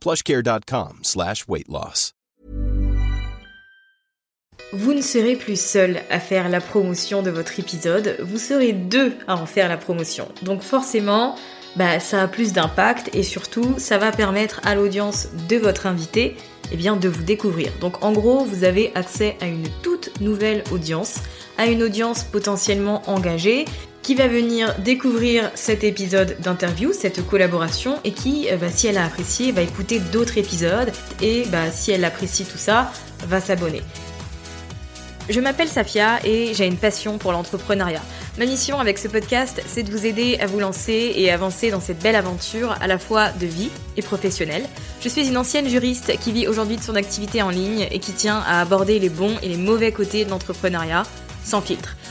plushcare.com slash. Vous ne serez plus seul à faire la promotion de votre épisode, vous serez deux à en faire la promotion. Donc forcément, bah, ça a plus d'impact et surtout, ça va permettre à l'audience de votre invité eh bien, de vous découvrir. Donc en gros, vous avez accès à une toute nouvelle audience, à une audience potentiellement engagée qui va venir découvrir cet épisode d'interview, cette collaboration, et qui, euh, bah, si elle a apprécié, va écouter d'autres épisodes, et bah, si elle apprécie tout ça, va s'abonner. Je m'appelle Safia et j'ai une passion pour l'entrepreneuriat. Ma mission avec ce podcast, c'est de vous aider à vous lancer et avancer dans cette belle aventure à la fois de vie et professionnelle. Je suis une ancienne juriste qui vit aujourd'hui de son activité en ligne et qui tient à aborder les bons et les mauvais côtés de l'entrepreneuriat sans filtre.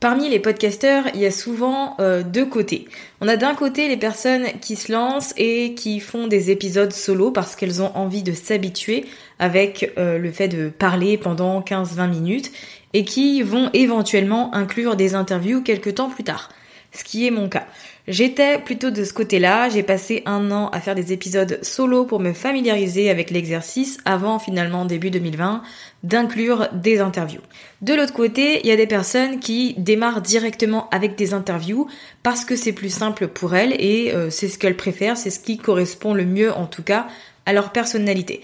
Parmi les podcasteurs, il y a souvent euh, deux côtés. On a d'un côté les personnes qui se lancent et qui font des épisodes solo parce qu'elles ont envie de s'habituer avec euh, le fait de parler pendant 15-20 minutes et qui vont éventuellement inclure des interviews quelques temps plus tard. Ce qui est mon cas. J'étais plutôt de ce côté-là, j'ai passé un an à faire des épisodes solo pour me familiariser avec l'exercice avant finalement début 2020 d'inclure des interviews. De l'autre côté, il y a des personnes qui démarrent directement avec des interviews parce que c'est plus simple pour elles et euh, c'est ce qu'elles préfèrent, c'est ce qui correspond le mieux en tout cas à leur personnalité.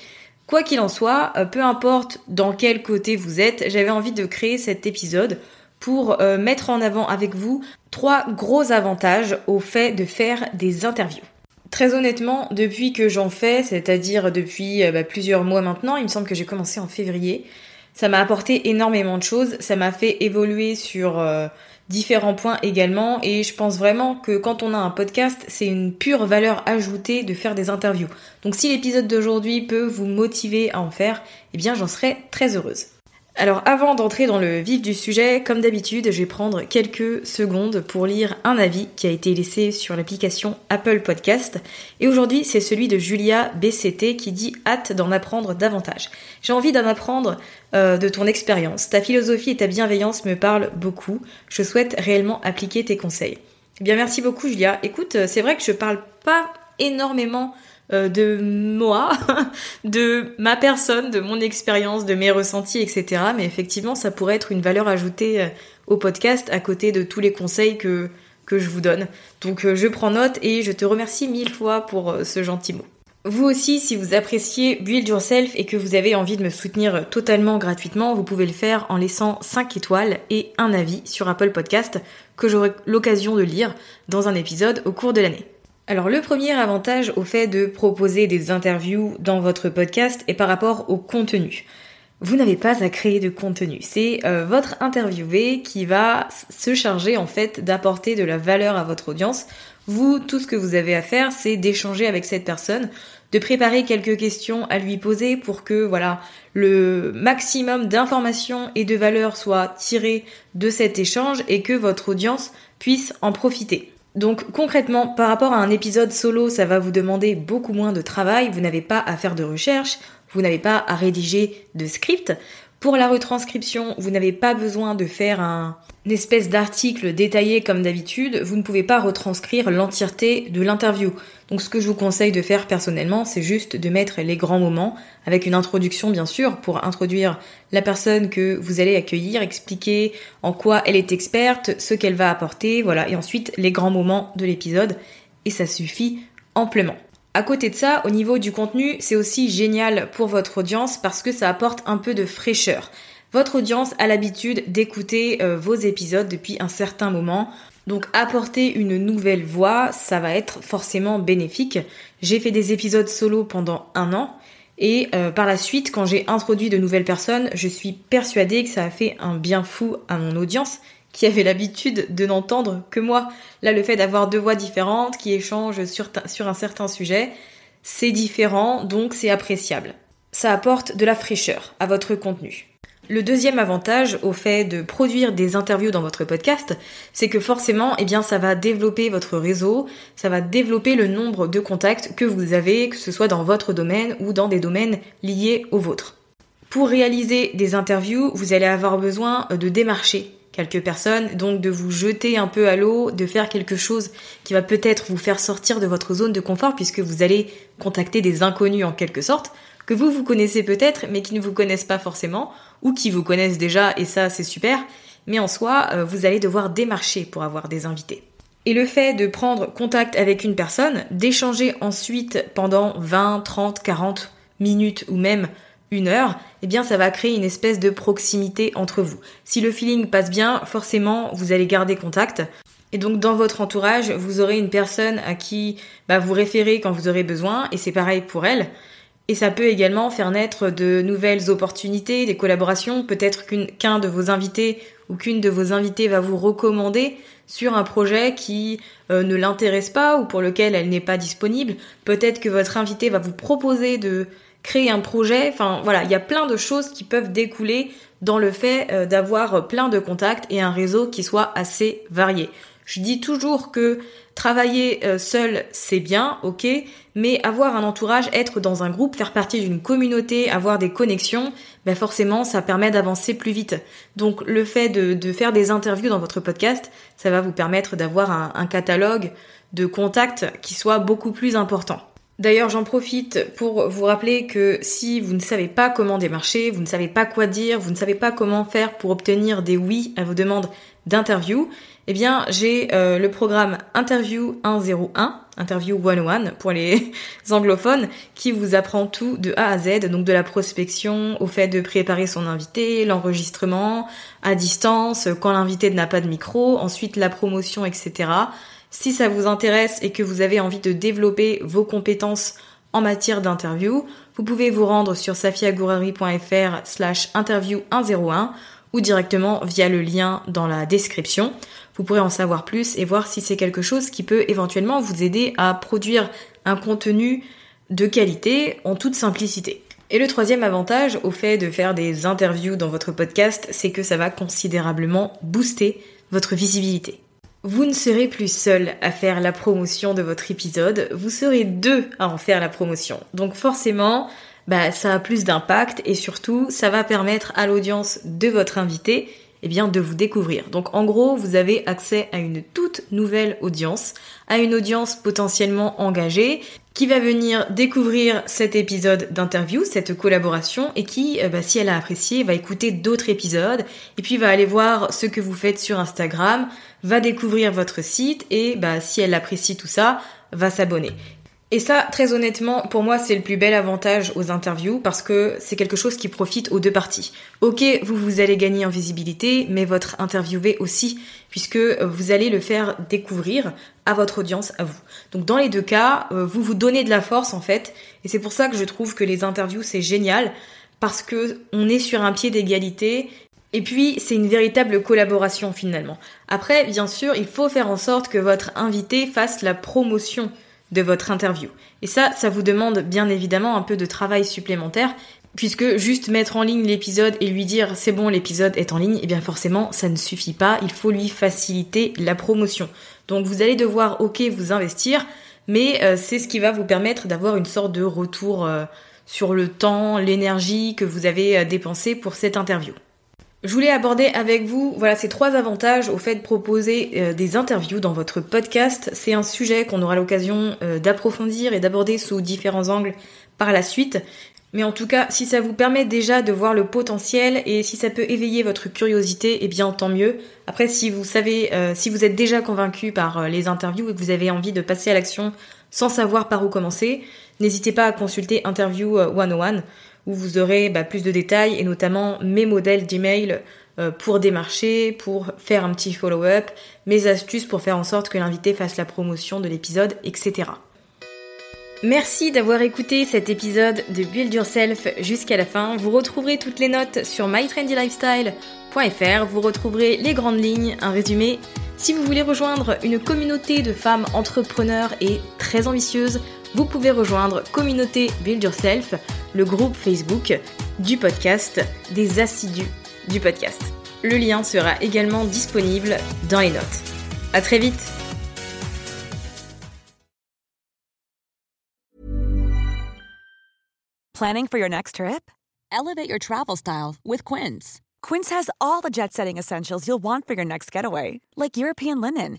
Quoi qu'il en soit, euh, peu importe dans quel côté vous êtes, j'avais envie de créer cet épisode pour euh, mettre en avant avec vous trois gros avantages au fait de faire des interviews. Très honnêtement, depuis que j'en fais, c'est-à-dire depuis euh, bah, plusieurs mois maintenant, il me semble que j'ai commencé en février, ça m'a apporté énormément de choses, ça m'a fait évoluer sur euh, différents points également et je pense vraiment que quand on a un podcast, c'est une pure valeur ajoutée de faire des interviews. Donc si l'épisode d'aujourd'hui peut vous motiver à en faire, eh bien j'en serais très heureuse. Alors avant d'entrer dans le vif du sujet, comme d'habitude, je vais prendre quelques secondes pour lire un avis qui a été laissé sur l'application Apple Podcast. Et aujourd'hui, c'est celui de Julia BCT qui dit hâte d'en apprendre davantage. J'ai envie d'en apprendre euh, de ton expérience. Ta philosophie et ta bienveillance me parlent beaucoup. Je souhaite réellement appliquer tes conseils. Eh bien merci beaucoup Julia. Écoute, c'est vrai que je parle pas énormément euh, de moi, de ma personne, de mon expérience, de mes ressentis, etc. Mais effectivement, ça pourrait être une valeur ajoutée euh, au podcast à côté de tous les conseils que, que je vous donne. Donc euh, je prends note et je te remercie mille fois pour ce gentil mot. Vous aussi, si vous appréciez Build Yourself et que vous avez envie de me soutenir totalement gratuitement, vous pouvez le faire en laissant 5 étoiles et un avis sur Apple Podcast que j'aurai l'occasion de lire dans un épisode au cours de l'année. Alors le premier avantage au fait de proposer des interviews dans votre podcast est par rapport au contenu. vous n'avez pas à créer de contenu. C'est euh, votre interviewé qui va se charger en fait d'apporter de la valeur à votre audience. Vous, tout ce que vous avez à faire, c'est d'échanger avec cette personne, de préparer quelques questions à lui poser pour que voilà le maximum d'informations et de valeur soit tiré de cet échange et que votre audience puisse en profiter. Donc concrètement, par rapport à un épisode solo, ça va vous demander beaucoup moins de travail, vous n'avez pas à faire de recherche, vous n'avez pas à rédiger de script. Pour la retranscription, vous n'avez pas besoin de faire un, une espèce d'article détaillé comme d'habitude. Vous ne pouvez pas retranscrire l'entièreté de l'interview. Donc ce que je vous conseille de faire personnellement, c'est juste de mettre les grands moments, avec une introduction bien sûr, pour introduire la personne que vous allez accueillir, expliquer en quoi elle est experte, ce qu'elle va apporter, voilà, et ensuite les grands moments de l'épisode. Et ça suffit amplement. À côté de ça, au niveau du contenu, c'est aussi génial pour votre audience parce que ça apporte un peu de fraîcheur. Votre audience a l'habitude d'écouter euh, vos épisodes depuis un certain moment. Donc apporter une nouvelle voix, ça va être forcément bénéfique. J'ai fait des épisodes solo pendant un an et euh, par la suite, quand j'ai introduit de nouvelles personnes, je suis persuadée que ça a fait un bien fou à mon audience qui avait l'habitude de n'entendre que moi. Là, le fait d'avoir deux voix différentes qui échangent sur, sur un certain sujet, c'est différent, donc c'est appréciable. Ça apporte de la fraîcheur à votre contenu. Le deuxième avantage au fait de produire des interviews dans votre podcast, c'est que forcément, eh bien, ça va développer votre réseau, ça va développer le nombre de contacts que vous avez, que ce soit dans votre domaine ou dans des domaines liés au vôtre. Pour réaliser des interviews, vous allez avoir besoin de démarcher quelques personnes, donc de vous jeter un peu à l'eau, de faire quelque chose qui va peut-être vous faire sortir de votre zone de confort puisque vous allez contacter des inconnus en quelque sorte, que vous vous connaissez peut-être mais qui ne vous connaissent pas forcément, ou qui vous connaissent déjà et ça c'est super, mais en soi euh, vous allez devoir démarcher pour avoir des invités. Et le fait de prendre contact avec une personne, d'échanger ensuite pendant 20, 30, 40 minutes ou même une heure, eh bien ça va créer une espèce de proximité entre vous. Si le feeling passe bien, forcément vous allez garder contact. Et donc dans votre entourage, vous aurez une personne à qui bah, vous référez quand vous aurez besoin, et c'est pareil pour elle. Et ça peut également faire naître de nouvelles opportunités, des collaborations. Peut-être qu'un de vos invités ou qu'une de vos invités va vous recommander sur un projet qui euh, ne l'intéresse pas ou pour lequel elle n'est pas disponible. Peut-être que votre invité va vous proposer de créer un projet. Enfin voilà, il y a plein de choses qui peuvent découler dans le fait euh, d'avoir plein de contacts et un réseau qui soit assez varié. Je dis toujours que travailler euh, seul, c'est bien, ok, mais avoir un entourage, être dans un groupe, faire partie d'une communauté, avoir des connexions, ben forcément, ça permet d'avancer plus vite. Donc le fait de, faire des interviews dans votre podcast, ça va vous permettre d'avoir un catalogue de contacts qui soit beaucoup plus important. D'ailleurs, j'en profite pour vous rappeler que si vous ne savez pas comment démarcher, vous ne savez pas quoi dire, vous ne savez pas comment faire pour obtenir des oui à vos demandes d'interview, eh bien, j'ai euh, le programme Interview 101, Interview 101 pour les anglophones, qui vous apprend tout de A à Z, donc de la prospection au fait de préparer son invité, l'enregistrement à distance, quand l'invité n'a pas de micro, ensuite la promotion, etc. Si ça vous intéresse et que vous avez envie de développer vos compétences en matière d'interview, vous pouvez vous rendre sur safiagourari.fr slash interview 101 ou directement via le lien dans la description. Vous pourrez en savoir plus et voir si c'est quelque chose qui peut éventuellement vous aider à produire un contenu de qualité en toute simplicité. Et le troisième avantage au fait de faire des interviews dans votre podcast, c'est que ça va considérablement booster votre visibilité. Vous ne serez plus seul à faire la promotion de votre épisode, vous serez deux à en faire la promotion. Donc forcément, bah, ça a plus d'impact et surtout, ça va permettre à l'audience de votre invité eh bien, de vous découvrir. Donc en gros, vous avez accès à une toute nouvelle audience, à une audience potentiellement engagée qui va venir découvrir cet épisode d'interview, cette collaboration, et qui, euh, bah, si elle a apprécié, va écouter d'autres épisodes, et puis va aller voir ce que vous faites sur Instagram, va découvrir votre site, et bah, si elle apprécie tout ça, va s'abonner. Et ça, très honnêtement, pour moi, c'est le plus bel avantage aux interviews parce que c'est quelque chose qui profite aux deux parties. Ok, vous, vous allez gagner en visibilité, mais votre interviewé aussi, puisque euh, vous allez le faire découvrir à votre audience, à vous. Donc dans les deux cas, euh, vous vous donnez de la force en fait, et c'est pour ça que je trouve que les interviews, c'est génial parce que on est sur un pied d'égalité et puis, c'est une véritable collaboration finalement. Après, bien sûr, il faut faire en sorte que votre invité fasse la promotion de votre interview. Et ça, ça vous demande bien évidemment un peu de travail supplémentaire, puisque juste mettre en ligne l'épisode et lui dire c'est bon, l'épisode est en ligne, eh bien forcément, ça ne suffit pas, il faut lui faciliter la promotion. Donc vous allez devoir, ok, vous investir, mais euh, c'est ce qui va vous permettre d'avoir une sorte de retour euh, sur le temps, l'énergie que vous avez euh, dépensé pour cette interview. Je voulais aborder avec vous voilà ces trois avantages au fait de proposer euh, des interviews dans votre podcast. C'est un sujet qu'on aura l'occasion euh, d'approfondir et d'aborder sous différents angles par la suite. Mais en tout cas, si ça vous permet déjà de voir le potentiel et si ça peut éveiller votre curiosité, eh bien tant mieux. Après, si vous savez, euh, si vous êtes déjà convaincu par les interviews et que vous avez envie de passer à l'action sans savoir par où commencer, n'hésitez pas à consulter Interview 101 où vous aurez bah, plus de détails et notamment mes modèles d'email euh, pour démarcher, pour faire un petit follow-up, mes astuces pour faire en sorte que l'invité fasse la promotion de l'épisode, etc. Merci d'avoir écouté cet épisode de Build Yourself jusqu'à la fin. Vous retrouverez toutes les notes sur mytrendylifestyle.fr. Vous retrouverez les grandes lignes, un résumé. Si vous voulez rejoindre une communauté de femmes entrepreneurs et très ambitieuses, vous pouvez rejoindre Communauté Build Yourself, le groupe Facebook du podcast, des assidus du podcast. Le lien sera également disponible dans les notes. À très vite! Planning for your next trip? Elevate your travel style with Quince. Quince has all the jet setting essentials you'll want for your next getaway, like European linen